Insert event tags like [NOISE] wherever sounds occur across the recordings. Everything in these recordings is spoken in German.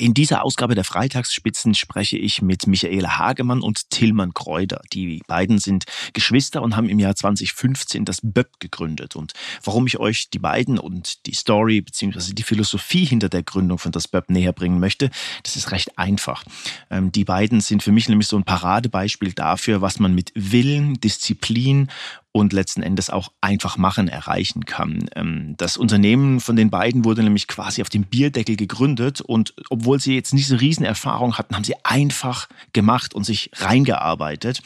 In dieser Ausgabe der Freitagsspitzen spreche ich mit Michaela Hagemann und Tillmann Kreuder. Die beiden sind Geschwister und haben im Jahr 2015 das BÖP gegründet. Und warum ich euch die beiden und die Story bzw. die Philosophie hinter der Gründung von das BÖP näher bringen möchte, das ist recht einfach. Ähm, die beiden sind für mich nämlich so ein Paradebeispiel dafür, was man mit Willen, Disziplin und letzten Endes auch einfach machen erreichen kann. Ähm, das Unternehmen von den beiden wurde nämlich quasi auf dem Bierdeckel gegründet und obwohl sie jetzt nicht so riesen Erfahrung hatten, haben sie einfach gemacht und sich reingearbeitet,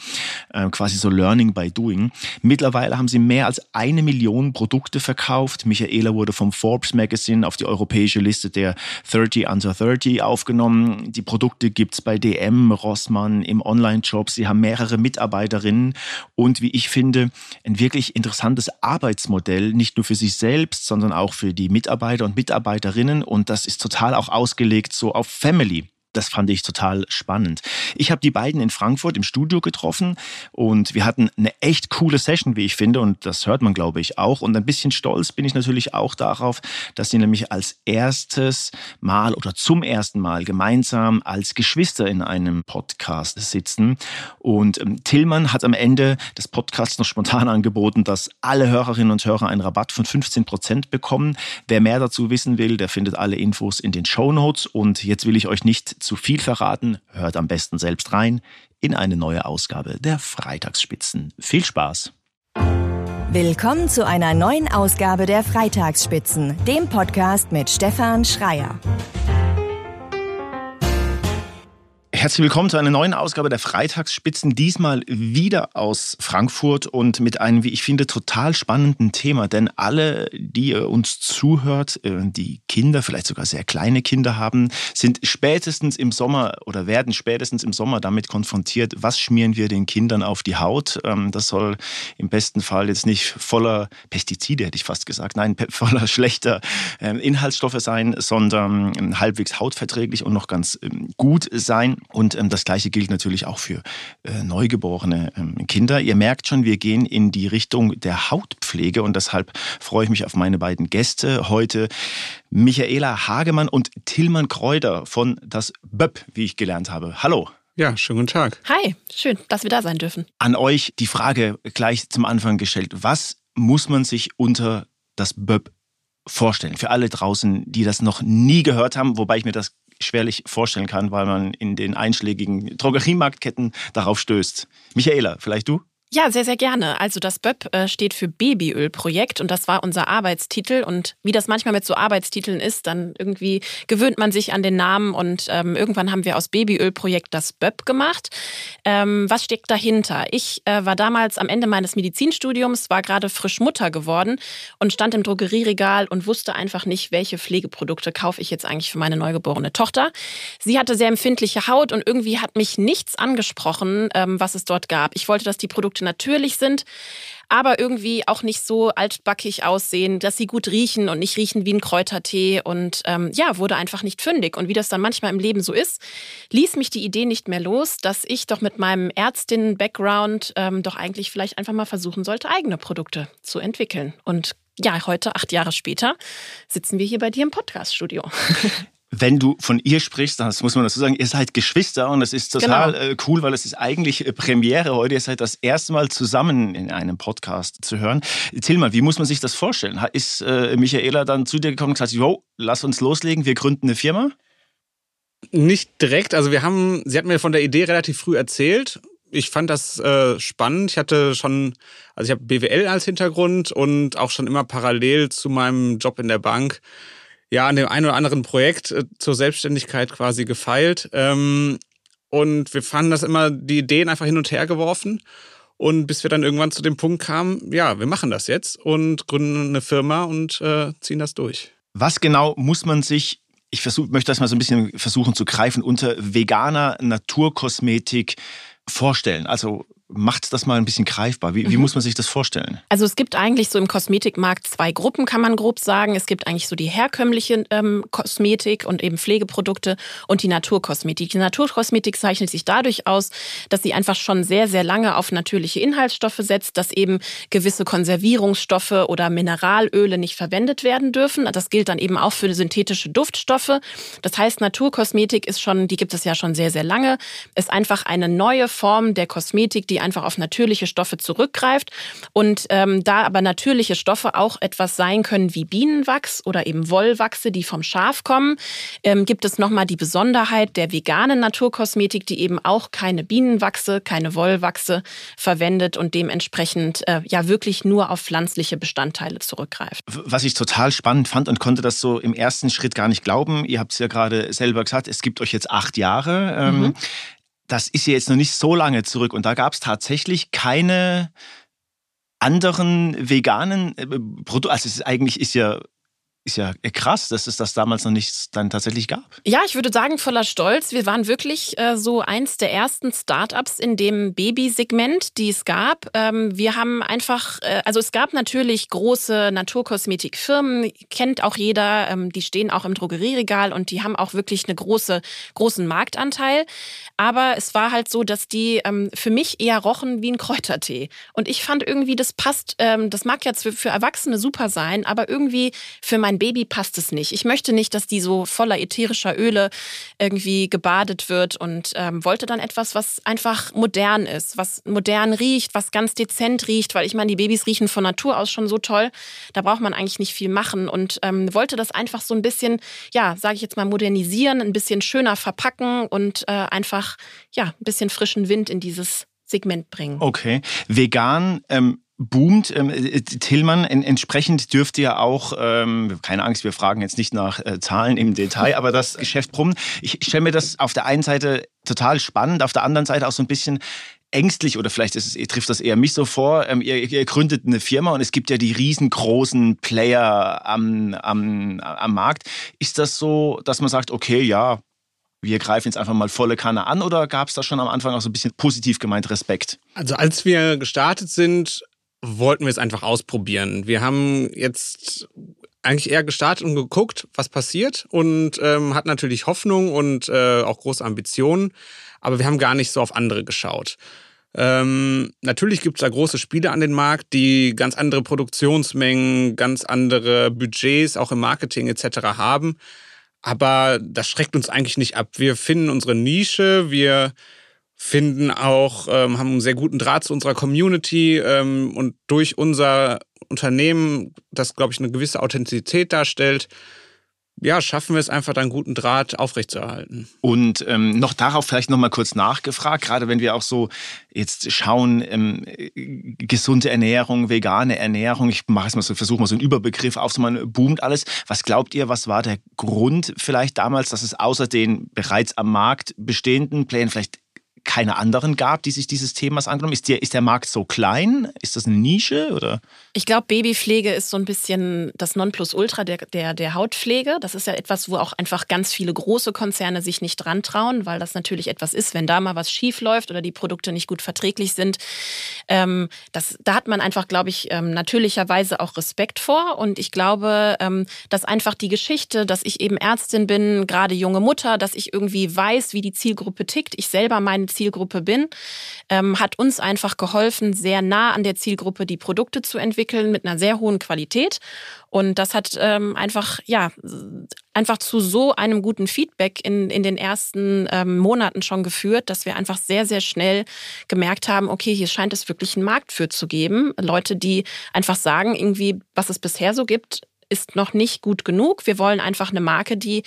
ähm, quasi so Learning by Doing. Mittlerweile haben sie mehr als eine Million Produkte verkauft. Michaela wurde vom Forbes Magazine auf die europäische Liste der 30 Under 30 aufgenommen. Die Produkte gibt's bei DM, Rossmann, im Online-Shop. Sie haben mehrere Mitarbeiterinnen und wie ich finde, ein wirklich interessantes Arbeitsmodell, nicht nur für sich selbst, sondern auch für die Mitarbeiter und Mitarbeiterinnen. Und das ist total auch ausgelegt so auf Family das fand ich total spannend. Ich habe die beiden in Frankfurt im Studio getroffen und wir hatten eine echt coole Session, wie ich finde, und das hört man, glaube ich, auch. Und ein bisschen stolz bin ich natürlich auch darauf, dass sie nämlich als erstes Mal oder zum ersten Mal gemeinsam als Geschwister in einem Podcast sitzen. Und ähm, Tillmann hat am Ende des Podcasts noch spontan angeboten, dass alle Hörerinnen und Hörer einen Rabatt von 15 Prozent bekommen. Wer mehr dazu wissen will, der findet alle Infos in den Show Notes. Und jetzt will ich euch nicht zu viel verraten, hört am besten selbst rein in eine neue Ausgabe der Freitagsspitzen. Viel Spaß! Willkommen zu einer neuen Ausgabe der Freitagsspitzen, dem Podcast mit Stefan Schreier. Herzlich willkommen zu einer neuen Ausgabe der Freitagsspitzen, diesmal wieder aus Frankfurt und mit einem, wie ich finde, total spannenden Thema. Denn alle, die uns zuhört, äh, die Kinder, vielleicht sogar sehr kleine Kinder haben, sind spätestens im Sommer oder werden spätestens im Sommer damit konfrontiert, was schmieren wir den Kindern auf die Haut. Ähm, das soll im besten Fall jetzt nicht voller Pestizide, hätte ich fast gesagt, nein, [LAUGHS] voller schlechter ähm, Inhaltsstoffe sein, sondern ähm, halbwegs hautverträglich und noch ganz gut sein. Und ähm, das Gleiche gilt natürlich auch für äh, neugeborene ähm, Kinder. Ihr merkt schon, wir gehen in die Richtung der Hautpflege und deshalb freue ich mich auf meine beiden Gäste heute. Michaela Hagemann und Tillmann Kräuter von das BÖP, wie ich gelernt habe. Hallo. Ja, schönen guten Tag. Hi, schön, dass wir da sein dürfen. An euch die Frage gleich zum Anfang gestellt. Was muss man sich unter das BÖP vorstellen? Für alle draußen, die das noch nie gehört haben, wobei ich mir das schwerlich vorstellen kann, weil man in den einschlägigen Drogeriemarktketten darauf stößt. Michaela, vielleicht du? Ja, sehr, sehr gerne. Also das BÖP äh, steht für Babyölprojekt und das war unser Arbeitstitel. Und wie das manchmal mit so Arbeitstiteln ist, dann irgendwie gewöhnt man sich an den Namen und ähm, irgendwann haben wir aus Babyölprojekt das BÖP gemacht. Ähm, was steckt dahinter? Ich äh, war damals am Ende meines Medizinstudiums, war gerade frisch Mutter geworden und stand im Drogerieregal und wusste einfach nicht, welche Pflegeprodukte kaufe ich jetzt eigentlich für meine neugeborene Tochter. Sie hatte sehr empfindliche Haut und irgendwie hat mich nichts angesprochen, ähm, was es dort gab. Ich wollte, dass die Produkte natürlich sind, aber irgendwie auch nicht so altbackig aussehen, dass sie gut riechen und nicht riechen wie ein Kräutertee. Und ähm, ja, wurde einfach nicht fündig. Und wie das dann manchmal im Leben so ist, ließ mich die Idee nicht mehr los, dass ich doch mit meinem Ärztinnen-Background ähm, doch eigentlich vielleicht einfach mal versuchen sollte, eigene Produkte zu entwickeln. Und ja, heute, acht Jahre später, sitzen wir hier bei dir im Podcaststudio. [LAUGHS] wenn du von ihr sprichst, das muss man dazu sagen, ihr seid Geschwister und das ist total genau. Cool, weil es ist eigentlich äh, Premiere heute. Ihr seid das erste Mal zusammen in einem Podcast zu hören. Mal, wie muss man sich das vorstellen? Ist äh, Michaela dann zu dir gekommen und gesagt, yo, lass uns loslegen, wir gründen eine Firma? Nicht direkt. Also wir haben, sie hat mir von der Idee relativ früh erzählt. Ich fand das äh, spannend. Ich hatte schon, also ich habe BWL als Hintergrund und auch schon immer parallel zu meinem Job in der Bank ja an dem einen oder anderen Projekt äh, zur Selbstständigkeit quasi gefeilt. Ähm, und wir fanden das immer, die Ideen einfach hin und her geworfen. Und bis wir dann irgendwann zu dem Punkt kamen, ja, wir machen das jetzt und gründen eine Firma und äh, ziehen das durch. Was genau muss man sich, ich versuch, möchte das mal so ein bisschen versuchen zu greifen, unter veganer Naturkosmetik vorstellen? Also macht das mal ein bisschen greifbar. Wie, wie mhm. muss man sich das vorstellen? Also es gibt eigentlich so im Kosmetikmarkt zwei Gruppen, kann man grob sagen. Es gibt eigentlich so die herkömmliche ähm, Kosmetik und eben Pflegeprodukte und die Naturkosmetik. Die Naturkosmetik zeichnet sich dadurch aus, dass sie einfach schon sehr, sehr lange auf natürliche Inhaltsstoffe setzt, dass eben gewisse Konservierungsstoffe oder Mineralöle nicht verwendet werden dürfen. Das gilt dann eben auch für synthetische Duftstoffe. Das heißt, Naturkosmetik ist schon, die gibt es ja schon sehr, sehr lange, ist einfach eine neue Form der Kosmetik, die einfach auf natürliche Stoffe zurückgreift. Und ähm, da aber natürliche Stoffe auch etwas sein können wie Bienenwachs oder eben Wollwachse, die vom Schaf kommen, ähm, gibt es nochmal die Besonderheit der veganen Naturkosmetik, die eben auch keine Bienenwachse, keine Wollwachse verwendet und dementsprechend äh, ja wirklich nur auf pflanzliche Bestandteile zurückgreift. Was ich total spannend fand und konnte das so im ersten Schritt gar nicht glauben, ihr habt es ja gerade selber gesagt, es gibt euch jetzt acht Jahre. Ähm, mhm. Das ist ja jetzt noch nicht so lange zurück und da gab es tatsächlich keine anderen veganen äh, Produkte. Also es ist eigentlich ist ja ist ja krass, dass es das damals noch nicht dann tatsächlich gab. Ja, ich würde sagen, voller Stolz. Wir waren wirklich äh, so eins der ersten Startups in dem Babysegment, die es gab. Ähm, wir haben einfach, äh, also es gab natürlich große Naturkosmetikfirmen, kennt auch jeder, ähm, die stehen auch im Drogerieregal und die haben auch wirklich eine große, großen Marktanteil. Aber es war halt so, dass die ähm, für mich eher rochen wie ein Kräutertee. Und ich fand irgendwie, das passt, ähm, das mag jetzt für, für Erwachsene super sein, aber irgendwie für mein mein Baby passt es nicht. Ich möchte nicht, dass die so voller ätherischer Öle irgendwie gebadet wird und ähm, wollte dann etwas, was einfach modern ist, was modern riecht, was ganz dezent riecht, weil ich meine, die Babys riechen von Natur aus schon so toll. Da braucht man eigentlich nicht viel machen und ähm, wollte das einfach so ein bisschen, ja, sage ich jetzt mal, modernisieren, ein bisschen schöner verpacken und äh, einfach, ja, ein bisschen frischen Wind in dieses Segment bringen. Okay. Vegan, ähm, boomt. Ähm, äh, Tillmann, entsprechend dürfte ja auch, ähm, keine Angst, wir fragen jetzt nicht nach äh, Zahlen im Detail, aber das [LAUGHS] Geschäft brummt. Ich stelle mir das auf der einen Seite total spannend, auf der anderen Seite auch so ein bisschen ängstlich oder vielleicht es, trifft das eher mich so vor. Ähm, ihr, ihr, gründet eine Firma und es gibt ja die riesengroßen Player am, am, am Markt. Ist das so, dass man sagt, okay, ja, wir greifen jetzt einfach mal volle Kanne an oder gab es da schon am Anfang auch so ein bisschen positiv gemeint Respekt? Also als wir gestartet sind, wollten wir es einfach ausprobieren. Wir haben jetzt eigentlich eher gestartet und geguckt, was passiert und ähm, hat natürlich Hoffnung und äh, auch große Ambitionen, aber wir haben gar nicht so auf andere geschaut. Ähm, natürlich gibt es da große Spiele an den Markt, die ganz andere Produktionsmengen, ganz andere Budgets, auch im Marketing etc. haben. Aber das schreckt uns eigentlich nicht ab. Wir finden unsere Nische, wir finden auch, ähm, haben einen sehr guten Draht zu unserer Community ähm, und durch unser Unternehmen, das, glaube ich, eine gewisse Authentizität darstellt, ja, schaffen wir es einfach, dann guten Draht aufrechtzuerhalten. Und ähm, noch darauf vielleicht noch mal kurz nachgefragt, gerade wenn wir auch so jetzt schauen, ähm, gesunde Ernährung, vegane Ernährung, ich mache es mal so, versuche mal so einen Überbegriff aufzumachen, boomt alles. Was glaubt ihr, was war der Grund vielleicht damals, dass es außer den bereits am Markt bestehenden Plänen vielleicht keine anderen gab, die sich dieses Themas angenommen ist der, ist der Markt so klein? Ist das eine Nische? Oder? Ich glaube, Babypflege ist so ein bisschen das Nonplusultra der, der, der Hautpflege. Das ist ja etwas, wo auch einfach ganz viele große Konzerne sich nicht dran trauen, weil das natürlich etwas ist, wenn da mal was schief läuft oder die Produkte nicht gut verträglich sind. Ähm, das, da hat man einfach, glaube ich, ähm, natürlicherweise auch Respekt vor. Und ich glaube, ähm, dass einfach die Geschichte, dass ich eben Ärztin bin, gerade junge Mutter, dass ich irgendwie weiß, wie die Zielgruppe tickt. Ich selber meine Zielgruppe bin, ähm, hat uns einfach geholfen, sehr nah an der Zielgruppe die Produkte zu entwickeln mit einer sehr hohen Qualität. Und das hat ähm, einfach, ja, einfach zu so einem guten Feedback in, in den ersten ähm, Monaten schon geführt, dass wir einfach sehr, sehr schnell gemerkt haben, okay, hier scheint es wirklich einen Markt für zu geben. Leute, die einfach sagen, irgendwie, was es bisher so gibt, ist noch nicht gut genug. Wir wollen einfach eine Marke, die,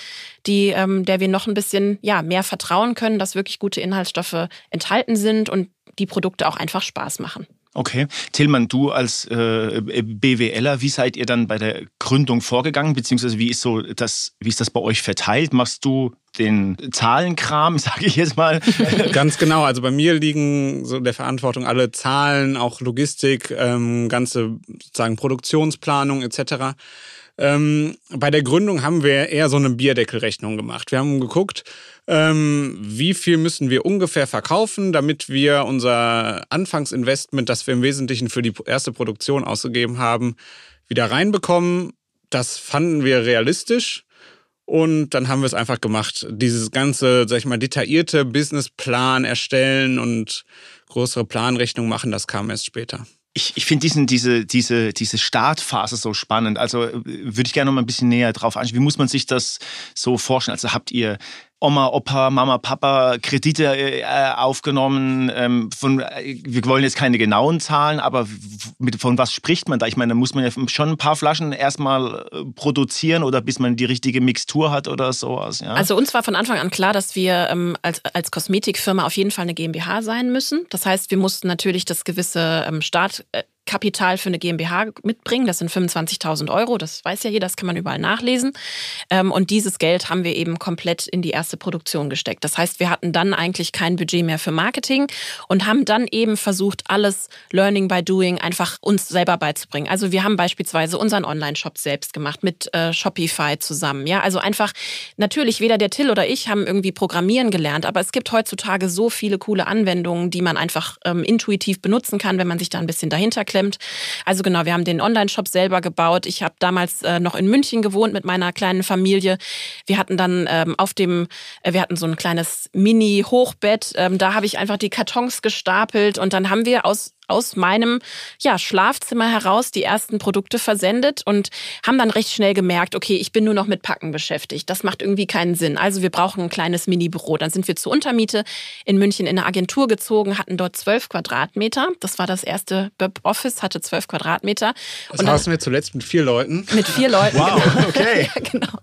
die, ähm, der wir noch ein bisschen ja, mehr vertrauen können, dass wirklich gute Inhaltsstoffe enthalten sind und die Produkte auch einfach Spaß machen. Okay. Tillmann, du als äh, BWLer, wie seid ihr dann bei der Gründung vorgegangen, beziehungsweise wie ist so das, wie ist das bei euch verteilt? Machst du den Zahlenkram, [LAUGHS] sage ich jetzt mal? [LAUGHS] Ganz genau. Also bei mir liegen so der Verantwortung alle Zahlen, auch Logistik, ähm, ganze sozusagen Produktionsplanung etc. Ähm, bei der Gründung haben wir eher so eine Bierdeckelrechnung gemacht. Wir haben geguckt, ähm, wie viel müssen wir ungefähr verkaufen, damit wir unser Anfangsinvestment, das wir im Wesentlichen für die erste Produktion ausgegeben haben, wieder reinbekommen. Das fanden wir realistisch. Und dann haben wir es einfach gemacht. Dieses ganze, sag ich mal, detaillierte Businessplan erstellen und größere Planrechnung machen, das kam erst später ich, ich finde diese, diese, diese Startphase so spannend. Also äh, würde ich gerne noch mal ein bisschen näher drauf anschauen. Wie muss man sich das so vorstellen? Also habt ihr Oma, Opa, Mama, Papa Kredite äh, aufgenommen. Ähm, von, äh, wir wollen jetzt keine genauen Zahlen, aber mit, von was spricht man da? Ich meine, da muss man ja schon ein paar Flaschen erstmal äh, produzieren oder bis man die richtige Mixtur hat oder sowas. Ja? Also uns war von Anfang an klar, dass wir ähm, als, als Kosmetikfirma auf jeden Fall eine GmbH sein müssen. Das heißt, wir mussten natürlich das gewisse ähm, Start äh, Kapital für eine GmbH mitbringen. Das sind 25.000 Euro. Das weiß ja jeder, das kann man überall nachlesen. Ähm, und dieses Geld haben wir eben komplett in die erste Produktion gesteckt. Das heißt, wir hatten dann eigentlich kein Budget mehr für Marketing und haben dann eben versucht, alles Learning by Doing einfach uns selber beizubringen. Also wir haben beispielsweise unseren Online-Shop selbst gemacht mit äh, Shopify zusammen. Ja, also einfach natürlich weder der Till oder ich haben irgendwie Programmieren gelernt, aber es gibt heutzutage so viele coole Anwendungen, die man einfach ähm, intuitiv benutzen kann, wenn man sich da ein bisschen dahinter klemmt geklemmt. Also genau, wir haben den Online-Shop selber gebaut. Ich habe damals äh, noch in München gewohnt mit meiner kleinen Familie. Wir hatten dann ähm, auf dem, äh, wir hatten so ein kleines Mini-Hochbett. Ähm, da habe ich einfach die Kartons gestapelt und dann haben wir aus aus meinem ja, Schlafzimmer heraus die ersten Produkte versendet und haben dann recht schnell gemerkt, okay, ich bin nur noch mit Packen beschäftigt. Das macht irgendwie keinen Sinn. Also wir brauchen ein kleines Mini-Büro. Dann sind wir zur Untermiete in München in eine Agentur gezogen, hatten dort zwölf Quadratmeter. Das war das erste Böb Office, hatte zwölf Quadratmeter. Das saßen wir zuletzt mit vier Leuten. Mit vier Leuten. Wow, genau. okay. [LAUGHS] ja, genau.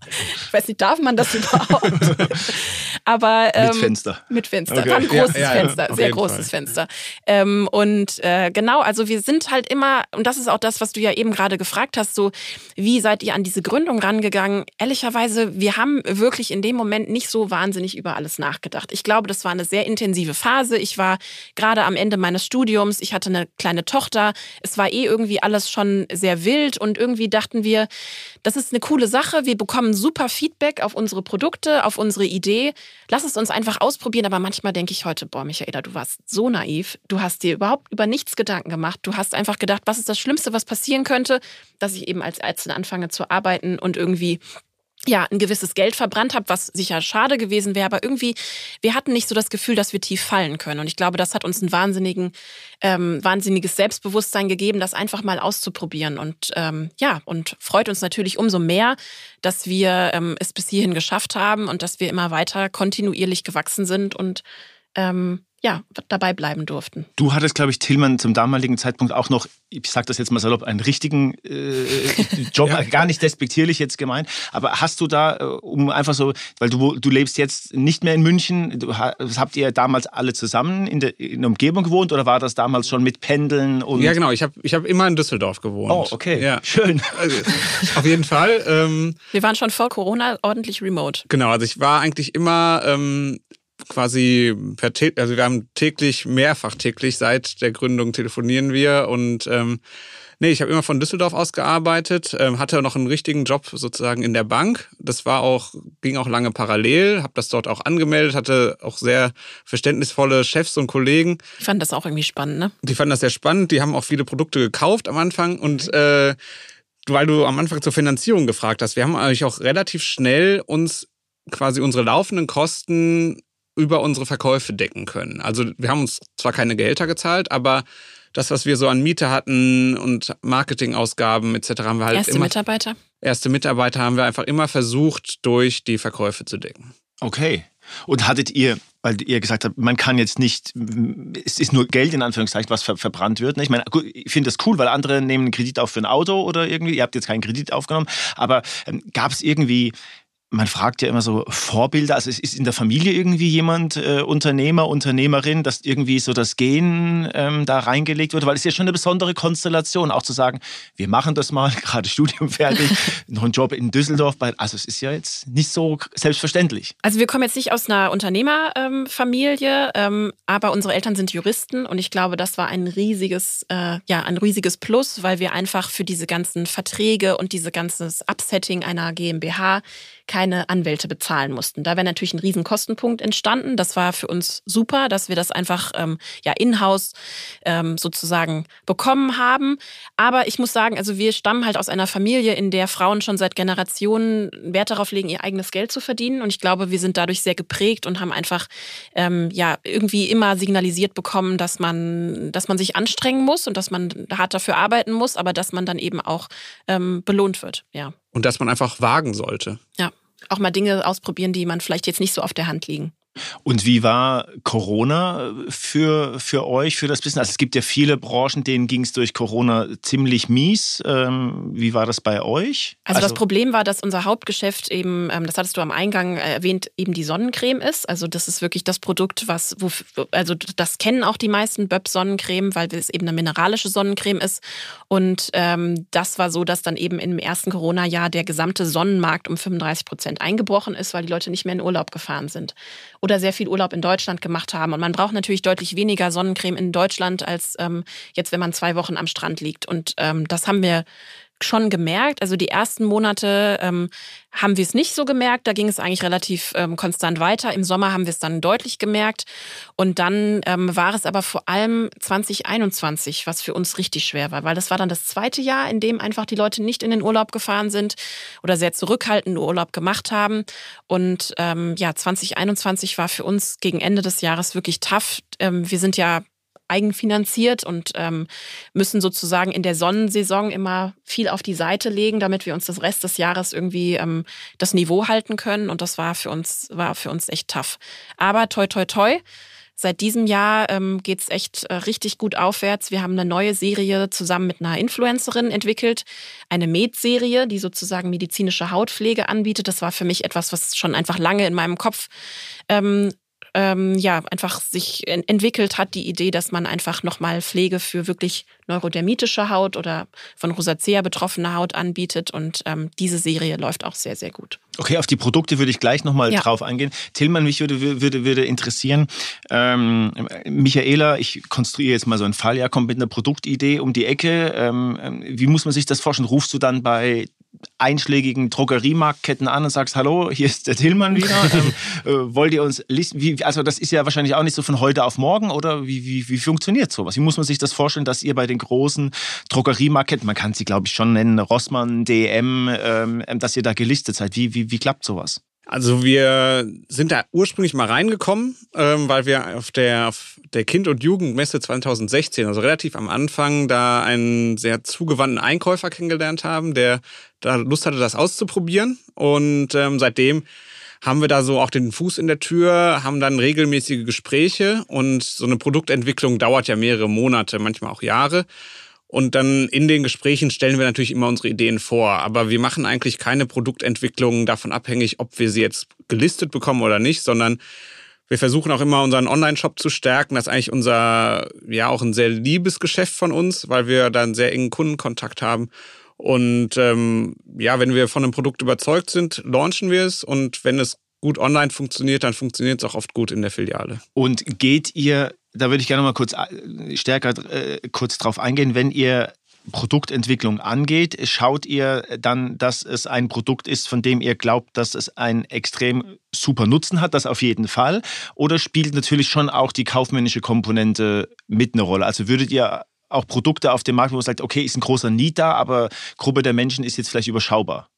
Ich weiß nicht, darf man das überhaupt? [LAUGHS] Aber ähm, mit Fenster. Mit Fenster. Okay. War ein großes ja, ja, Fenster, sehr großes Fall. Fenster. Ähm, und äh, äh, genau, also wir sind halt immer, und das ist auch das, was du ja eben gerade gefragt hast, so, wie seid ihr an diese Gründung rangegangen? Ehrlicherweise, wir haben wirklich in dem Moment nicht so wahnsinnig über alles nachgedacht. Ich glaube, das war eine sehr intensive Phase. Ich war gerade am Ende meines Studiums, ich hatte eine kleine Tochter. Es war eh irgendwie alles schon sehr wild und irgendwie dachten wir, das ist eine coole Sache. Wir bekommen super Feedback auf unsere Produkte, auf unsere Idee. Lass es uns einfach ausprobieren. Aber manchmal denke ich heute, boah, Michaela, du warst so naiv. Du hast dir überhaupt über nichts nichts Gedanken gemacht. Du hast einfach gedacht, was ist das Schlimmste, was passieren könnte, dass ich eben als Ärztin anfange zu arbeiten und irgendwie ja, ein gewisses Geld verbrannt habe, was sicher schade gewesen wäre, aber irgendwie, wir hatten nicht so das Gefühl, dass wir tief fallen können. Und ich glaube, das hat uns ein wahnsinnigen, ähm, wahnsinniges Selbstbewusstsein gegeben, das einfach mal auszuprobieren. Und ähm, ja, und freut uns natürlich umso mehr, dass wir ähm, es bis hierhin geschafft haben und dass wir immer weiter kontinuierlich gewachsen sind und ähm, ja, dabei bleiben durften. Du hattest, glaube ich, Tillmann zum damaligen Zeitpunkt auch noch, ich sage das jetzt mal salopp, einen richtigen äh, Job, [LAUGHS] ja. gar nicht despektierlich jetzt gemeint, aber hast du da, äh, um einfach so, weil du, du lebst jetzt nicht mehr in München, du, habt ihr damals alle zusammen in der, in der Umgebung gewohnt oder war das damals schon mit Pendeln? Und ja, genau, ich habe ich hab immer in Düsseldorf gewohnt. Oh, okay, ja. schön. Also, auf jeden Fall. Ähm, Wir waren schon vor Corona ordentlich remote. Genau, also ich war eigentlich immer ähm, quasi per also wir haben täglich, mehrfach täglich seit der Gründung telefonieren wir und ähm, nee, ich habe immer von Düsseldorf aus gearbeitet, ähm, hatte noch einen richtigen Job sozusagen in der Bank. Das war auch, ging auch lange parallel, habe das dort auch angemeldet, hatte auch sehr verständnisvolle Chefs und Kollegen. Ich fand das auch irgendwie spannend, ne? Die fanden das sehr spannend, die haben auch viele Produkte gekauft am Anfang und äh, weil du am Anfang zur Finanzierung gefragt hast, wir haben eigentlich auch relativ schnell uns quasi unsere laufenden Kosten über unsere Verkäufe decken können. Also wir haben uns zwar keine Gehälter gezahlt, aber das, was wir so an Miete hatten und Marketingausgaben etc., haben wir halt erste immer. Erste Mitarbeiter? Erste Mitarbeiter haben wir einfach immer versucht, durch die Verkäufe zu decken. Okay. Und hattet ihr, weil ihr gesagt habt, man kann jetzt nicht, es ist nur Geld in Anführungszeichen, was ver verbrannt wird. Ne? Ich meine, ich finde das cool, weil andere nehmen einen Kredit auf für ein Auto oder irgendwie, ihr habt jetzt keinen Kredit aufgenommen, aber ähm, gab es irgendwie man fragt ja immer so Vorbilder, also es ist in der Familie irgendwie jemand äh, Unternehmer, Unternehmerin, dass irgendwie so das Gen ähm, da reingelegt wird, weil es ist ja schon eine besondere Konstellation, auch zu sagen, wir machen das mal, [LAUGHS] gerade Studium fertig, [LAUGHS] noch einen Job in Düsseldorf, also es ist ja jetzt nicht so selbstverständlich. Also wir kommen jetzt nicht aus einer Unternehmerfamilie, ähm, aber unsere Eltern sind Juristen und ich glaube, das war ein riesiges, äh, ja, ein riesiges Plus, weil wir einfach für diese ganzen Verträge und diese ganze Upsetting einer GmbH keine Anwälte bezahlen mussten. Da wäre natürlich ein riesen Kostenpunkt entstanden. Das war für uns super, dass wir das einfach ähm, ja in-house ähm, sozusagen bekommen haben. Aber ich muss sagen, also wir stammen halt aus einer Familie, in der Frauen schon seit Generationen Wert darauf legen, ihr eigenes Geld zu verdienen. Und ich glaube, wir sind dadurch sehr geprägt und haben einfach ähm, ja irgendwie immer signalisiert bekommen, dass man, dass man sich anstrengen muss und dass man hart dafür arbeiten muss, aber dass man dann eben auch ähm, belohnt wird. Ja. Und dass man einfach wagen sollte. Ja, auch mal Dinge ausprobieren, die man vielleicht jetzt nicht so auf der Hand liegen. Und wie war Corona für, für euch, für das Business? Also es gibt ja viele Branchen, denen ging es durch Corona ziemlich mies. Ähm, wie war das bei euch? Also, also, das Problem war, dass unser Hauptgeschäft eben, ähm, das hattest du am Eingang erwähnt, eben die Sonnencreme ist. Also das ist wirklich das Produkt, was, wo, also das kennen auch die meisten Böb Sonnencreme, weil es eben eine mineralische Sonnencreme ist. Und ähm, das war so, dass dann eben im ersten Corona-Jahr der gesamte Sonnenmarkt um 35 Prozent eingebrochen ist, weil die Leute nicht mehr in Urlaub gefahren sind oder sehr viel Urlaub in Deutschland gemacht haben. Und man braucht natürlich deutlich weniger Sonnencreme in Deutschland als ähm, jetzt, wenn man zwei Wochen am Strand liegt. Und ähm, das haben wir schon gemerkt. Also die ersten Monate ähm, haben wir es nicht so gemerkt. Da ging es eigentlich relativ ähm, konstant weiter. Im Sommer haben wir es dann deutlich gemerkt. Und dann ähm, war es aber vor allem 2021, was für uns richtig schwer war, weil das war dann das zweite Jahr, in dem einfach die Leute nicht in den Urlaub gefahren sind oder sehr zurückhaltend Urlaub gemacht haben. Und ähm, ja, 2021 war für uns gegen Ende des Jahres wirklich tough. Ähm, wir sind ja eigenfinanziert und ähm, müssen sozusagen in der Sonnensaison immer viel auf die Seite legen, damit wir uns das Rest des Jahres irgendwie ähm, das Niveau halten können. Und das war für uns, war für uns echt tough. Aber toi, toi, toi. Seit diesem Jahr ähm, geht es echt äh, richtig gut aufwärts. Wir haben eine neue Serie zusammen mit einer Influencerin entwickelt, eine Med-Serie, die sozusagen medizinische Hautpflege anbietet. Das war für mich etwas, was schon einfach lange in meinem Kopf ähm, ähm, ja einfach sich entwickelt hat, die Idee, dass man einfach nochmal Pflege für wirklich neurodermitische Haut oder von Rosacea betroffene Haut anbietet. Und ähm, diese Serie läuft auch sehr, sehr gut. Okay, auf die Produkte würde ich gleich nochmal ja. drauf eingehen. Tillmann, mich würde, würde, würde interessieren, ähm, Michaela, ich konstruiere jetzt mal so einen Fall, ja, kommt mit einer Produktidee um die Ecke. Ähm, ähm wie muss man sich das vorstellen? Rufst du dann bei einschlägigen Drogeriemarktketten an und sagst, hallo, hier ist der Tillmann wieder. [LAUGHS] ähm, äh, wollt ihr uns listen? Wie, also das ist ja wahrscheinlich auch nicht so von heute auf morgen oder wie, wie, wie funktioniert sowas? Wie muss man sich das vorstellen, dass ihr bei den großen Drogeriemarktketten, man kann sie glaube ich schon nennen, Rossmann, DM, ähm, dass ihr da gelistet seid? Wie, wie, wie klappt sowas? Also wir sind da ursprünglich mal reingekommen, ähm, weil wir auf der, auf der Kind- und Jugendmesse 2016, also relativ am Anfang, da einen sehr zugewandten Einkäufer kennengelernt haben, der da Lust hatte, das auszuprobieren. Und ähm, seitdem haben wir da so auch den Fuß in der Tür, haben dann regelmäßige Gespräche und so eine Produktentwicklung dauert ja mehrere Monate, manchmal auch Jahre. Und dann in den Gesprächen stellen wir natürlich immer unsere Ideen vor. Aber wir machen eigentlich keine Produktentwicklung davon abhängig, ob wir sie jetzt gelistet bekommen oder nicht, sondern wir versuchen auch immer unseren Online-Shop zu stärken. Das ist eigentlich unser, ja, auch ein sehr liebes Geschäft von uns, weil wir da einen sehr engen Kundenkontakt haben. Und ähm, ja, wenn wir von einem Produkt überzeugt sind, launchen wir es. Und wenn es gut online funktioniert, dann funktioniert es auch oft gut in der Filiale. Und geht ihr da würde ich gerne mal kurz äh, stärker äh, kurz drauf eingehen. Wenn ihr Produktentwicklung angeht, schaut ihr dann, dass es ein Produkt ist, von dem ihr glaubt, dass es einen extrem super Nutzen hat, das auf jeden Fall? Oder spielt natürlich schon auch die kaufmännische Komponente mit eine Rolle? Also würdet ihr auch Produkte auf dem Markt, wo man sagt, okay, ist ein großer Need da, aber Gruppe der Menschen ist jetzt vielleicht überschaubar?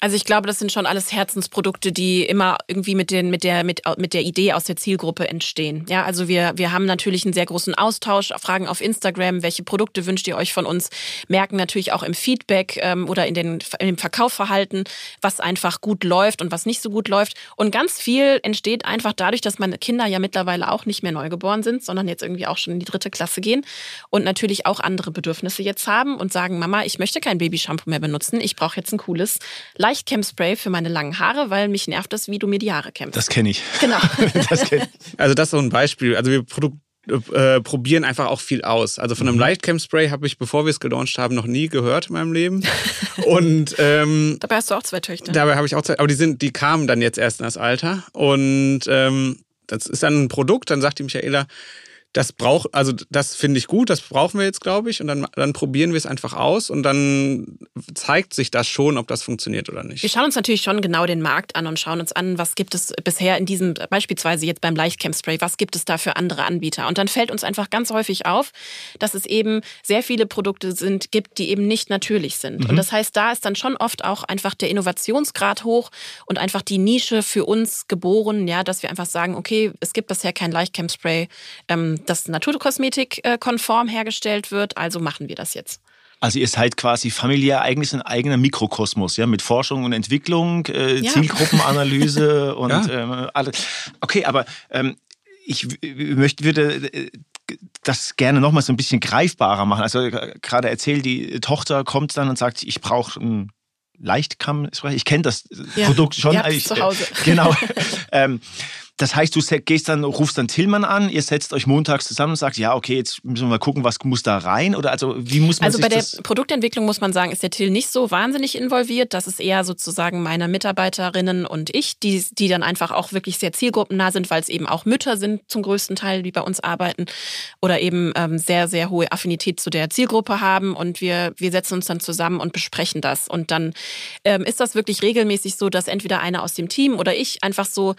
Also ich glaube, das sind schon alles Herzensprodukte, die immer irgendwie mit, den, mit, der, mit, mit der Idee aus der Zielgruppe entstehen. Ja, also wir, wir haben natürlich einen sehr großen Austausch, fragen auf Instagram, welche Produkte wünscht ihr euch von uns, merken natürlich auch im Feedback ähm, oder in, den, in dem Verkaufverhalten, was einfach gut läuft und was nicht so gut läuft. Und ganz viel entsteht einfach dadurch, dass meine Kinder ja mittlerweile auch nicht mehr neugeboren sind, sondern jetzt irgendwie auch schon in die dritte Klasse gehen und natürlich auch andere Bedürfnisse jetzt haben und sagen, Mama, ich möchte kein Babyshampoo mehr benutzen, ich brauche jetzt ein cooles Leichtcamp-Spray für meine langen Haare, weil mich nervt das, wie du mir die Haare kämmst. Das kenne ich. Genau. [LAUGHS] das kenn ich. Also das ist so ein Beispiel. Also wir Produ äh, probieren einfach auch viel aus. Also von einem mhm. Lightcam-Spray habe ich, bevor wir es gelauncht haben, noch nie gehört in meinem Leben. Und ähm, [LAUGHS] dabei hast du auch zwei Töchter. Dabei habe ich auch zwei, aber die sind, die kamen dann jetzt erst in das Alter. Und ähm, das ist dann ein Produkt, dann sagt die Michaela, das braucht, also das finde ich gut, das brauchen wir jetzt, glaube ich. Und dann, dann probieren wir es einfach aus und dann zeigt sich das schon, ob das funktioniert oder nicht. Wir schauen uns natürlich schon genau den Markt an und schauen uns an, was gibt es bisher in diesem, beispielsweise jetzt beim Leichtcamp Spray, was gibt es da für andere Anbieter? Und dann fällt uns einfach ganz häufig auf, dass es eben sehr viele Produkte sind, gibt, die eben nicht natürlich sind. Mhm. Und das heißt, da ist dann schon oft auch einfach der Innovationsgrad hoch und einfach die Nische für uns geboren, ja, dass wir einfach sagen, okay, es gibt bisher kein Leichtcamp Spray. Ähm, das naturkosmetik-konform hergestellt wird, also machen wir das jetzt. Also ihr seid quasi familiär eigentlich ein eigener Mikrokosmos, ja, mit Forschung und Entwicklung, äh, ja. Zielgruppenanalyse [LAUGHS] und ja. ähm, alles. Okay, aber ähm, ich möchte, würde äh, das gerne noch mal so ein bisschen greifbarer machen. Also äh, gerade erzählt, die Tochter kommt dann und sagt, ich brauche ein Leichtkamm. Ich kenne das ja, Produkt schon. Ich, zu Hause. Genau. [LAUGHS] ähm, das heißt, du gehst dann, rufst dann Tillmann an, ihr setzt euch montags zusammen und sagt, ja, okay, jetzt müssen wir mal gucken, was muss da rein? Oder also wie muss man Also bei der Produktentwicklung muss man sagen, ist der Till nicht so wahnsinnig involviert. Das ist eher sozusagen meine Mitarbeiterinnen und ich, die, die dann einfach auch wirklich sehr zielgruppennah sind, weil es eben auch Mütter sind zum größten Teil, die bei uns arbeiten oder eben ähm, sehr, sehr hohe Affinität zu der Zielgruppe haben. Und wir, wir setzen uns dann zusammen und besprechen das. Und dann ähm, ist das wirklich regelmäßig so, dass entweder einer aus dem Team oder ich einfach so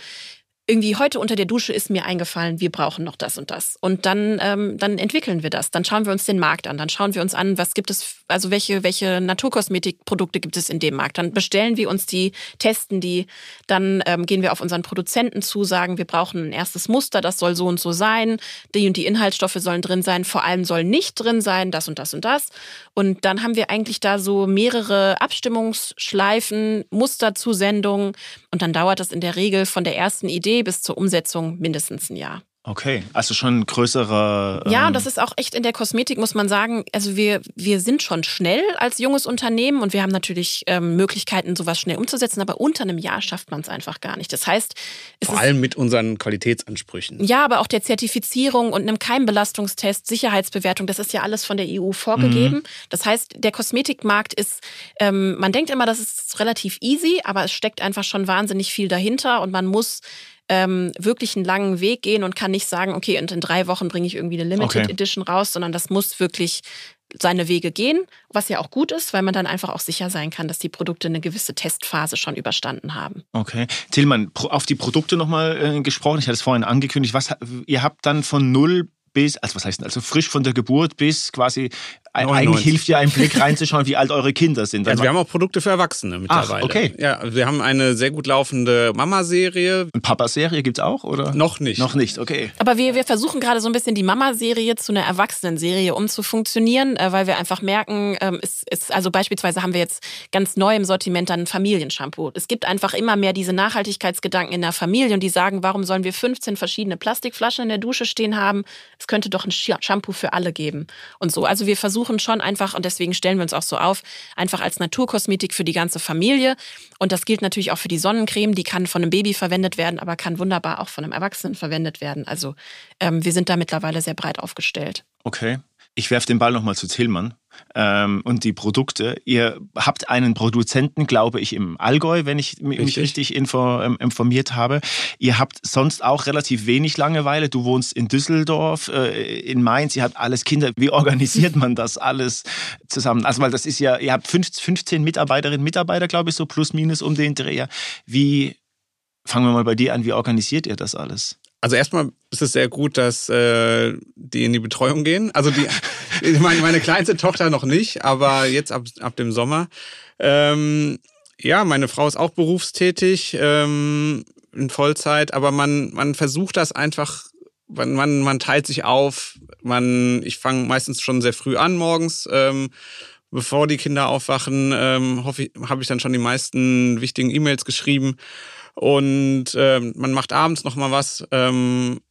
irgendwie heute unter der Dusche ist mir eingefallen, wir brauchen noch das und das. Und dann, ähm, dann entwickeln wir das. Dann schauen wir uns den Markt an. Dann schauen wir uns an, was gibt es, also welche, welche Naturkosmetikprodukte gibt es in dem Markt. Dann bestellen wir uns die, testen die. Dann ähm, gehen wir auf unseren Produzenten zu, sagen, wir brauchen ein erstes Muster, das soll so und so sein. Die und die Inhaltsstoffe sollen drin sein. Vor allem soll nicht drin sein, das und das und das. Und dann haben wir eigentlich da so mehrere Abstimmungsschleifen, Musterzusendungen. Und dann dauert das in der Regel von der ersten Idee bis zur Umsetzung mindestens ein Jahr. Okay, also schon ein größerer. Ähm ja, und das ist auch echt in der Kosmetik, muss man sagen. Also wir, wir sind schon schnell als junges Unternehmen und wir haben natürlich ähm, Möglichkeiten, sowas schnell umzusetzen, aber unter einem Jahr schafft man es einfach gar nicht. Das heißt, vor allem mit unseren Qualitätsansprüchen. Ja, aber auch der Zertifizierung und einem Keimbelastungstest, Sicherheitsbewertung, das ist ja alles von der EU vorgegeben. Mhm. Das heißt, der Kosmetikmarkt ist, ähm, man denkt immer, das ist relativ easy, aber es steckt einfach schon wahnsinnig viel dahinter und man muss ähm, wirklich einen langen Weg gehen und kann nicht sagen, okay, und in drei Wochen bringe ich irgendwie eine Limited okay. Edition raus, sondern das muss wirklich seine Wege gehen, was ja auch gut ist, weil man dann einfach auch sicher sein kann, dass die Produkte eine gewisse Testphase schon überstanden haben. Okay. Tillmann, auf die Produkte nochmal äh, gesprochen. Ich hatte es vorhin angekündigt. Was, ihr habt dann von null bis, also was heißt denn, also frisch von der Geburt bis quasi, 99. eigentlich hilft ja ein Blick reinzuschauen, wie alt eure Kinder sind. Also wir haben auch Produkte für Erwachsene mittlerweile. Ach, okay. Ja, wir haben eine sehr gut laufende Mama-Serie. Eine Papa-Serie gibt es auch, oder? Noch nicht. Noch nicht, okay. Aber wir, wir versuchen gerade so ein bisschen die Mama-Serie zu einer Erwachsenen-Serie umzufunktionieren, äh, weil wir einfach merken, ähm, es ist, also beispielsweise haben wir jetzt ganz neu im Sortiment dann ein Familienshampoo. Es gibt einfach immer mehr diese Nachhaltigkeitsgedanken in der Familie und die sagen, warum sollen wir 15 verschiedene Plastikflaschen in der Dusche stehen haben? Es könnte doch ein Shampoo für alle geben und so. Also wir versuchen schon einfach, und deswegen stellen wir uns auch so auf, einfach als Naturkosmetik für die ganze Familie. Und das gilt natürlich auch für die Sonnencreme. Die kann von einem Baby verwendet werden, aber kann wunderbar auch von einem Erwachsenen verwendet werden. Also ähm, wir sind da mittlerweile sehr breit aufgestellt. Okay. Ich werfe den Ball nochmal zu Tillmann ähm, und die Produkte. Ihr habt einen Produzenten, glaube ich, im Allgäu, wenn ich mich richtig, richtig info, ähm, informiert habe. Ihr habt sonst auch relativ wenig Langeweile. Du wohnst in Düsseldorf, äh, in Mainz, ihr habt alles Kinder. Wie organisiert man das alles zusammen? Also, weil das ist ja, ihr habt 15 Mitarbeiterinnen, Mitarbeiter, glaube ich, so plus minus um den Dreher. Wie, fangen wir mal bei dir an, wie organisiert ihr das alles? Also erstmal ist es sehr gut, dass äh, die in die Betreuung gehen. Also die, [LAUGHS] meine, meine kleinste Tochter noch nicht, aber jetzt ab, ab dem Sommer. Ähm, ja, meine Frau ist auch berufstätig ähm, in Vollzeit, aber man, man versucht das einfach, man, man, man teilt sich auf. Man, ich fange meistens schon sehr früh an morgens. Ähm, bevor die Kinder aufwachen, ähm, hoffe ich, habe ich dann schon die meisten wichtigen E-Mails geschrieben und ähm, man macht abends noch mal was. Ähm,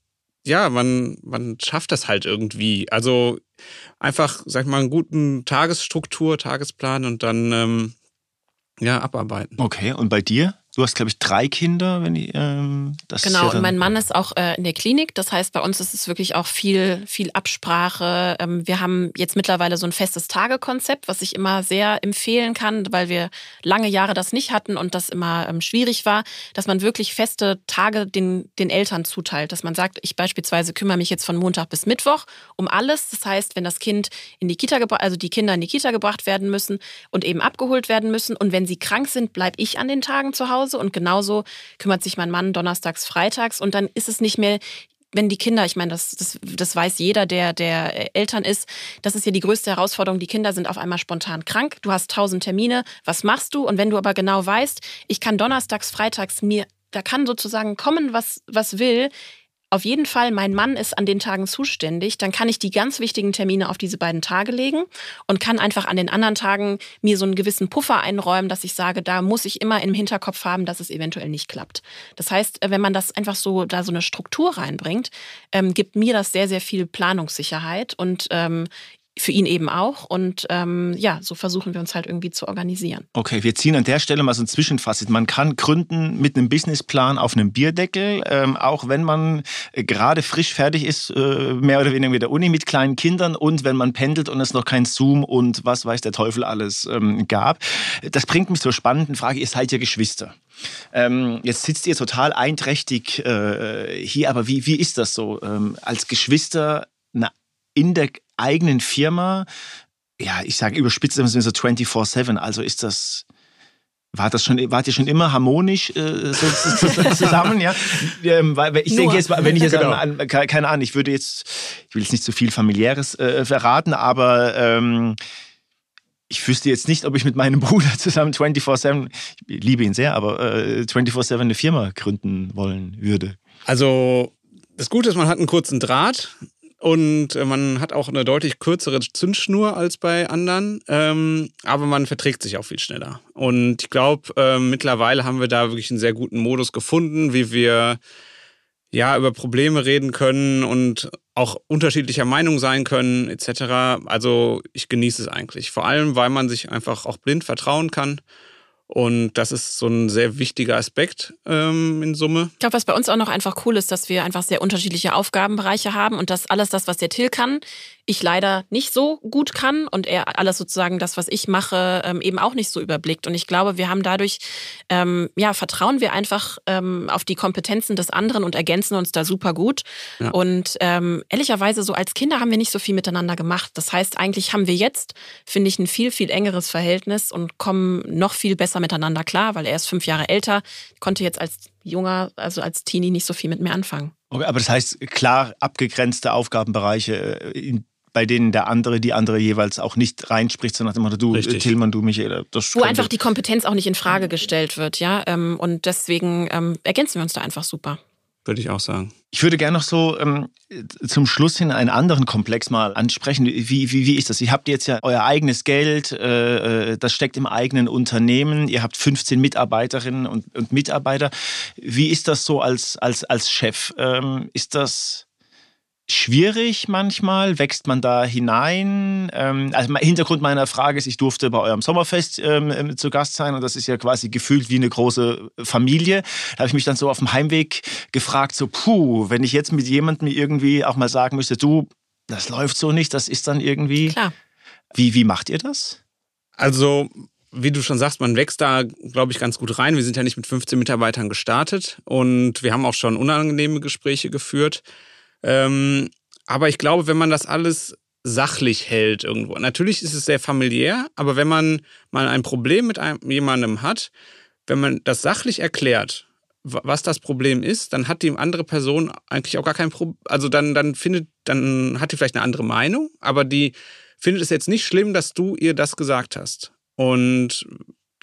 ja, man, man schafft das halt irgendwie. Also einfach, sag ich mal, einen guten Tagesstruktur, Tagesplan und dann, ähm, ja, abarbeiten. Okay, und bei dir? Du hast, glaube ich, drei Kinder, wenn ich ähm, das Genau, ja und mein Mann ist auch äh, in der Klinik. Das heißt, bei uns ist es wirklich auch viel, viel Absprache. Ähm, wir haben jetzt mittlerweile so ein festes Tagekonzept, was ich immer sehr empfehlen kann, weil wir lange Jahre das nicht hatten und das immer ähm, schwierig war, dass man wirklich feste Tage den, den Eltern zuteilt. Dass man sagt, ich beispielsweise kümmere mich jetzt von Montag bis Mittwoch um alles. Das heißt, wenn das Kind in die Kita gebracht, also die Kinder in die Kita gebracht werden müssen und eben abgeholt werden müssen und wenn sie krank sind, bleibe ich an den Tagen zu Hause Hause und genauso kümmert sich mein Mann donnerstags, freitags und dann ist es nicht mehr wenn die Kinder, ich meine, das, das, das weiß jeder, der, der Eltern ist, das ist ja die größte Herausforderung. Die Kinder sind auf einmal spontan krank, du hast tausend Termine, was machst du? Und wenn du aber genau weißt, ich kann donnerstags, freitags mir, da kann sozusagen kommen, was, was will, auf jeden Fall, mein Mann ist an den Tagen zuständig, dann kann ich die ganz wichtigen Termine auf diese beiden Tage legen und kann einfach an den anderen Tagen mir so einen gewissen Puffer einräumen, dass ich sage, da muss ich immer im Hinterkopf haben, dass es eventuell nicht klappt. Das heißt, wenn man das einfach so, da so eine Struktur reinbringt, ähm, gibt mir das sehr, sehr viel Planungssicherheit und ähm, für ihn eben auch. Und ähm, ja, so versuchen wir uns halt irgendwie zu organisieren. Okay, wir ziehen an der Stelle mal so ein Zwischenfazit. Man kann gründen mit einem Businessplan auf einem Bierdeckel, ähm, auch wenn man äh, gerade frisch fertig ist, äh, mehr oder weniger mit der Uni mit kleinen Kindern und wenn man pendelt und es noch kein Zoom und was weiß der Teufel alles ähm, gab. Das bringt mich zur spannenden Frage, ihr seid ja Geschwister. Ähm, jetzt sitzt ihr total einträchtig äh, hier, aber wie, wie ist das so, ähm, als Geschwister eine in der eigenen Firma, ja, ich sage überspitzt immer so 24-7, also ist das, war das schon, wart ihr schon immer harmonisch äh, so, so, so zusammen, ja? [LAUGHS] Ähm, weil ich Nur. denke jetzt, wenn ich jetzt genau. an, an, keine Ahnung, ich würde jetzt, ich will jetzt nicht zu viel familiäres äh, verraten, aber ähm, ich wüsste jetzt nicht, ob ich mit meinem Bruder [LAUGHS] zusammen 24-7, ich liebe ihn sehr, aber äh, 24-7 eine Firma gründen wollen würde. Also das Gute ist, man hat einen kurzen Draht. Und äh, man hat auch eine deutlich kürzere Zündschnur als bei anderen, ähm, aber man verträgt sich auch viel schneller. Und ich glaube, äh, mittlerweile haben wir da wirklich einen sehr guten Modus gefunden, wie wir ja über Probleme reden können und auch unterschiedlicher Meinung sein können, etc. Also ich genieße es eigentlich. Vor allem, weil man sich einfach auch blind vertrauen kann und das ist so ein sehr wichtiger Aspekt ähm, in Summe. Ich glaube, was bei uns auch noch einfach cool ist, dass wir einfach sehr unterschiedliche Aufgabenbereiche haben und dass alles das, was der Till kann, ich leider nicht so gut kann und er alles sozusagen das, was ich mache, ähm, eben auch nicht so überblickt. Und ich glaube, wir haben dadurch, ähm, ja, vertrauen wir einfach ähm, auf die Kompetenzen des anderen und ergänzen uns da super gut. Ja. Und ähm, ehrlicherweise, so als Kinder haben wir nicht so viel miteinander gemacht. Das heißt, eigentlich haben wir jetzt, finde ich, ein viel, viel engeres Verhältnis und kommen noch viel besser miteinander klar, weil er ist fünf Jahre älter, konnte jetzt als junger, also als Teenie nicht so viel mit mir anfangen. Okay, aber das heißt klar abgegrenzte Aufgabenbereiche, äh, in bei denen der andere, die andere jeweils auch nicht reinspricht, sondern nach dem du, Richtig. Tillmann, du, Michael. Das Wo einfach die Kompetenz auch nicht in Frage gestellt wird, ja. Ähm, und deswegen ähm, ergänzen wir uns da einfach super. Würde ich auch sagen. Ich würde gerne noch so ähm, zum Schluss hin einen anderen Komplex mal ansprechen. Wie, wie, wie ist das? Ihr habt jetzt ja euer eigenes Geld, äh, äh das steckt im eigenen Unternehmen. Ihr habt 15 Mitarbeiterinnen und, und Mitarbeiter. Wie ist das so als, als, als Chef? Ähm, ist das schwierig manchmal? Wächst man da hinein? Ähm, also Hintergrund meiner Frage ist, ich durfte bei eurem Sommerfest ähm, ähm, zu Gast sein und das ist ja quasi gefühlt wie eine große Familie. Da habe ich mich dann so auf dem Heimweg gefragt, so puh, wenn ich jetzt mit jemandem irgendwie auch mal sagen müsste, du, das läuft so nicht, das ist dann irgendwie... Klar. Wie, wie macht ihr das? Also wie du schon sagst, man wächst da, glaube ich, ganz gut rein. Wir sind ja nicht mit 15 Mitarbeitern gestartet und wir haben auch schon unangenehme Gespräche geführt. Ähm, aber ich glaube, wenn man das alles sachlich hält irgendwo. Natürlich ist es sehr familiär, aber wenn man mal ein Problem mit einem, jemandem hat, wenn man das sachlich erklärt, was das Problem ist, dann hat die andere Person eigentlich auch gar kein Problem. Also dann, dann findet, dann hat die vielleicht eine andere Meinung, aber die findet es jetzt nicht schlimm, dass du ihr das gesagt hast. Und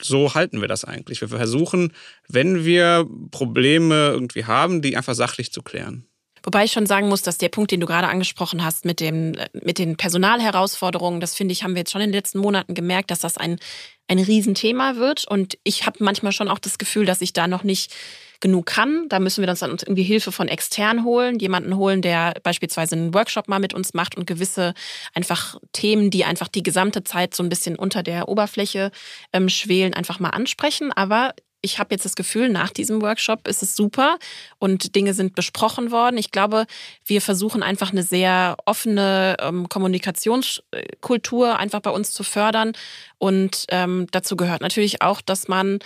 so halten wir das eigentlich. Wir versuchen, wenn wir Probleme irgendwie haben, die einfach sachlich zu klären. Wobei ich schon sagen muss, dass der Punkt, den du gerade angesprochen hast mit, dem, mit den Personalherausforderungen, das finde ich, haben wir jetzt schon in den letzten Monaten gemerkt, dass das ein, ein Riesenthema wird. Und ich habe manchmal schon auch das Gefühl, dass ich da noch nicht genug kann. Da müssen wir uns dann irgendwie Hilfe von extern holen, jemanden holen, der beispielsweise einen Workshop mal mit uns macht und gewisse einfach Themen, die einfach die gesamte Zeit so ein bisschen unter der Oberfläche ähm, schwelen, einfach mal ansprechen. Aber ich habe jetzt das Gefühl, nach diesem Workshop ist es super und Dinge sind besprochen worden. Ich glaube, wir versuchen einfach eine sehr offene ähm, Kommunikationskultur einfach bei uns zu fördern. Und ähm, dazu gehört natürlich auch, dass man,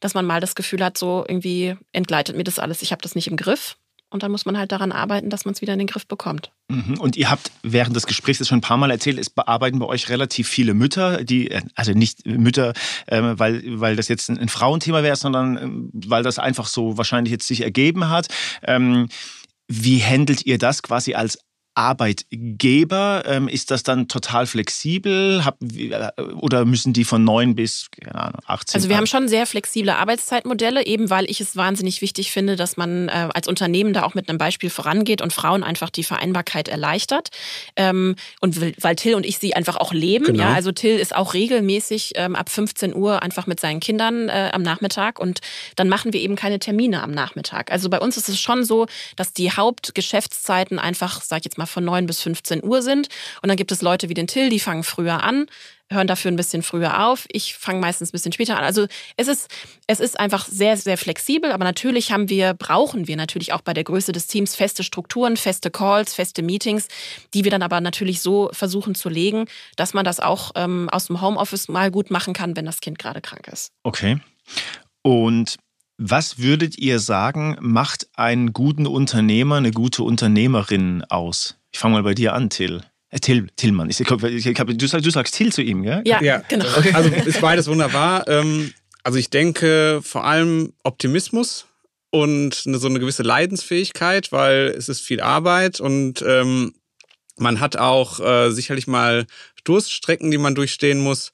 dass man mal das Gefühl hat, so irgendwie entgleitet mir das alles, ich habe das nicht im Griff. Und dann muss man halt daran arbeiten, dass man es wieder in den Griff bekommt. Mhm. Und ihr habt während des Gesprächs schon ein paar Mal erzählt, es bearbeiten bei euch relativ viele Mütter, die, äh, also nicht Mütter, ähm, weil, weil das jetzt ein Frauenthema wäre, sondern ähm, weil das einfach so wahrscheinlich jetzt sich ergeben hat. Ähm, wie handelt ihr das quasi als Arbeitgeber? Ähm, ist das dann total flexibel Hab, äh, oder müssen die von 9 bis keine Ahnung, 18? Also wir haben schon sehr flexible Arbeitszeitmodelle, eben weil ich es wahnsinnig wichtig finde, dass man äh, als Unternehmen da auch mit einem Beispiel vorangeht und Frauen einfach die Vereinbarkeit erleichtert. Ähm, und weil Till und ich sie einfach auch leben. Genau. Ja, also Till ist auch regelmäßig ähm, ab 15 Uhr einfach mit seinen Kindern äh, am Nachmittag und dann machen wir eben keine Termine am Nachmittag. Also bei uns ist es schon so, dass die Hauptgeschäftszeiten einfach, sag ich jetzt mal, mal von 9 bis 15 Uhr sind. Und dann gibt es Leute wie den Till, die fangen früher an, hören dafür ein bisschen früher auf. Ich fange meistens ein bisschen später an. Also es ist, es ist einfach sehr, sehr flexibel, aber natürlich haben wir, brauchen wir natürlich auch bei der Größe des Teams feste Strukturen, feste Calls, feste Meetings, die wir dann aber natürlich so versuchen zu legen, dass man das auch ähm, aus dem Homeoffice mal gut machen kann, wenn das Kind gerade krank ist. Okay. Und was würdet ihr sagen, macht einen guten Unternehmer, eine gute Unternehmerin aus? Ich fange mal bei dir an, Till. Äh, Till, Tillmann. Ich, ich, ich, du, sagst, du sagst Till zu ihm, gell? Ja, ja. genau. Okay. Also ist beides wunderbar. Ähm, also ich denke vor allem Optimismus und eine, so eine gewisse Leidensfähigkeit, weil es ist viel Arbeit und ähm, man hat auch äh, sicherlich mal Durststrecken, die man durchstehen muss.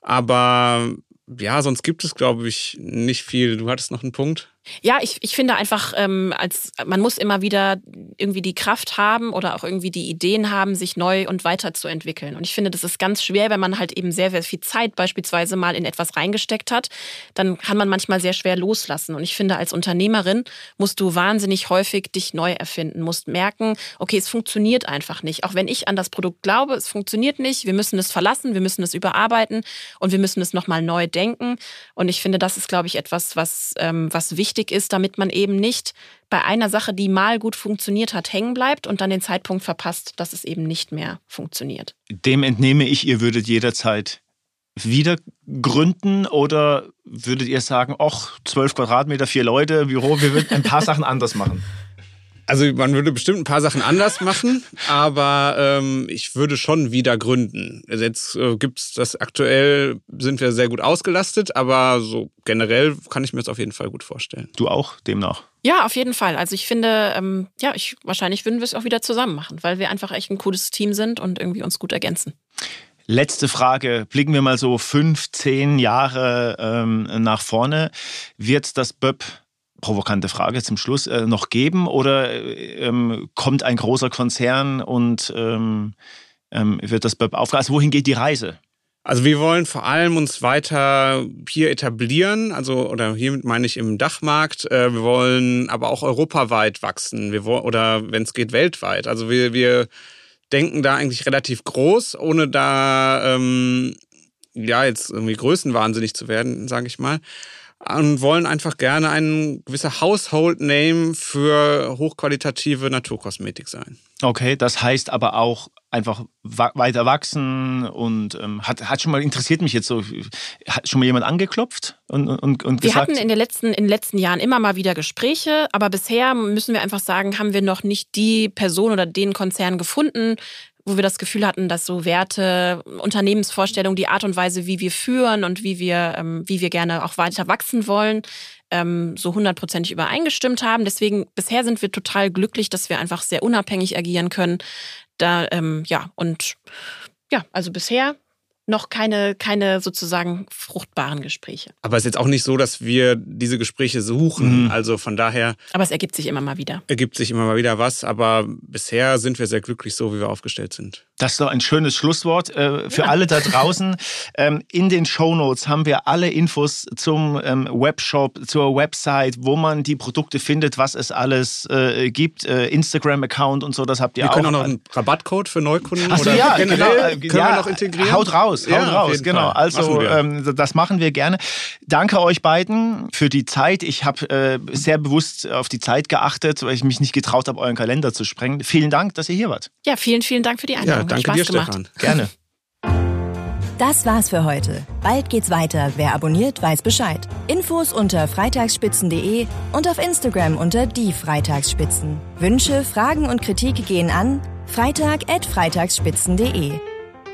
Aber ja, sonst gibt es, glaube ich, nicht viel. Du hattest noch einen Punkt? Ja, ich, ich finde einfach, ähm, als man muss immer wieder irgendwie die Kraft haben oder auch irgendwie die Ideen haben, sich neu und weiterzuentwickeln. Und ich finde, das ist ganz schwer, wenn man halt eben sehr, sehr viel Zeit beispielsweise mal in etwas reingesteckt hat, dann kann man manchmal sehr schwer loslassen. Und ich finde, als Unternehmerin musst du wahnsinnig häufig dich neu erfinden, musst merken, okay, es funktioniert einfach nicht. Auch wenn ich an das Produkt glaube, es funktioniert nicht, wir müssen es verlassen, wir müssen es überarbeiten und wir müssen es nochmal neu denken. Und ich finde, das ist, glaube ich, etwas, was, ähm, was wichtig wichtig ist, damit man eben nicht bei einer Sache, die mal gut funktioniert hat, hängen bleibt und dann den Zeitpunkt verpasst, dass es eben nicht mehr funktioniert. Dem entnehme ich, ihr würdet jederzeit wieder gründen oder würdet ihr sagen, ach, zwölf Quadratmeter, vier Leute, Büro, wir würden ein paar Sachen anders machen? [LAUGHS] Also man würde bestimmt ein paar Sachen anders machen, aber ähm, ich würde schon wieder gründen. Also jetzt äh, gibt's das aktuell, sind wir sehr gut ausgelastet, aber so generell kann ich mir das auf jeden Fall gut vorstellen. Du auch demnach? Ja, auf jeden Fall. Also ich finde, ähm, ja, ich, wahrscheinlich würden wir es auch wieder zusammen machen, weil wir einfach echt ein cooles Team sind und irgendwie uns gut ergänzen. Letzte Frage. Blicken wir mal so fünf, zehn Jahre ähm, nach vorne. Wird das BÖP provokante Frage zum Schluss, äh, noch geben oder ähm, kommt ein großer Konzern und ähm, ähm, wird das aufgreifen? Also wohin geht die Reise? Also wir wollen vor allem uns weiter hier etablieren, also oder hiermit meine ich im Dachmarkt. Äh, wir wollen aber auch europaweit wachsen, wir wollen, oder wenn es geht weltweit. Also wir, wir denken da eigentlich relativ groß, ohne da ähm, ja jetzt irgendwie größenwahnsinnig zu werden, sage ich mal und wollen einfach gerne ein gewisser Household Name für hochqualitative Naturkosmetik sein. Okay, das heißt aber auch einfach weiter wachsen und ähm, hat, hat schon mal interessiert mich jetzt so, hat schon mal jemand angeklopft und, und, und wir gesagt? Wir hatten in, den letzten, in den letzten Jahren immer mal wieder Gespräche, aber bisher müssen wir einfach sagen, haben wir noch nicht die Person oder den Konzern gefunden, wo wir das Gefühl hatten, dass so Werte, Unternehmensvorstellungen, die Art und Weise, wie wir führen und wie wir, ähm, wie wir gerne auch weiter wachsen wollen, ähm, so hundertprozentig übereingestimmt haben. Deswegen, bisher sind wir total glücklich, dass wir einfach sehr unabhängig agieren können. Da, ähm, ja, und ja, also bisher noch keine, keine sozusagen fruchtbaren Gespräche. Aber es ist jetzt auch nicht so, dass wir diese Gespräche suchen. Mhm. Also von daher. Aber es ergibt sich immer mal wieder. Ergibt sich immer mal wieder was. Aber bisher sind wir sehr glücklich so, wie wir aufgestellt sind. Das ist doch ein schönes Schlusswort äh, für ja. alle da draußen. [LAUGHS] ähm, in den Show Notes haben wir alle Infos zum ähm, Webshop, zur Website, wo man die Produkte findet, was es alles äh, gibt, äh, Instagram-Account und so. Das habt ihr wir auch. Wir können auch noch einen Rabattcode für Neukunden Ach so, oder ja, generell genau, können ja, wir noch integrieren. Haut raus, haut ja, raus, genau. Fall. Also machen ähm, das machen wir gerne. Danke euch beiden für die Zeit. Ich habe äh, sehr bewusst auf die Zeit geachtet, weil ich mich nicht getraut habe, euren Kalender zu sprengen. Vielen Dank, dass ihr hier wart. Ja, vielen, vielen Dank für die Einladung. Ja, danke dir, gemacht. Stefan. Gerne. [LAUGHS] Das war's für heute. Bald geht's weiter. Wer abonniert, weiß Bescheid. Infos unter freitagsspitzen.de und auf Instagram unter die Freitagsspitzen. Wünsche, Fragen und Kritik gehen an freitag@freitagsspitzen.de.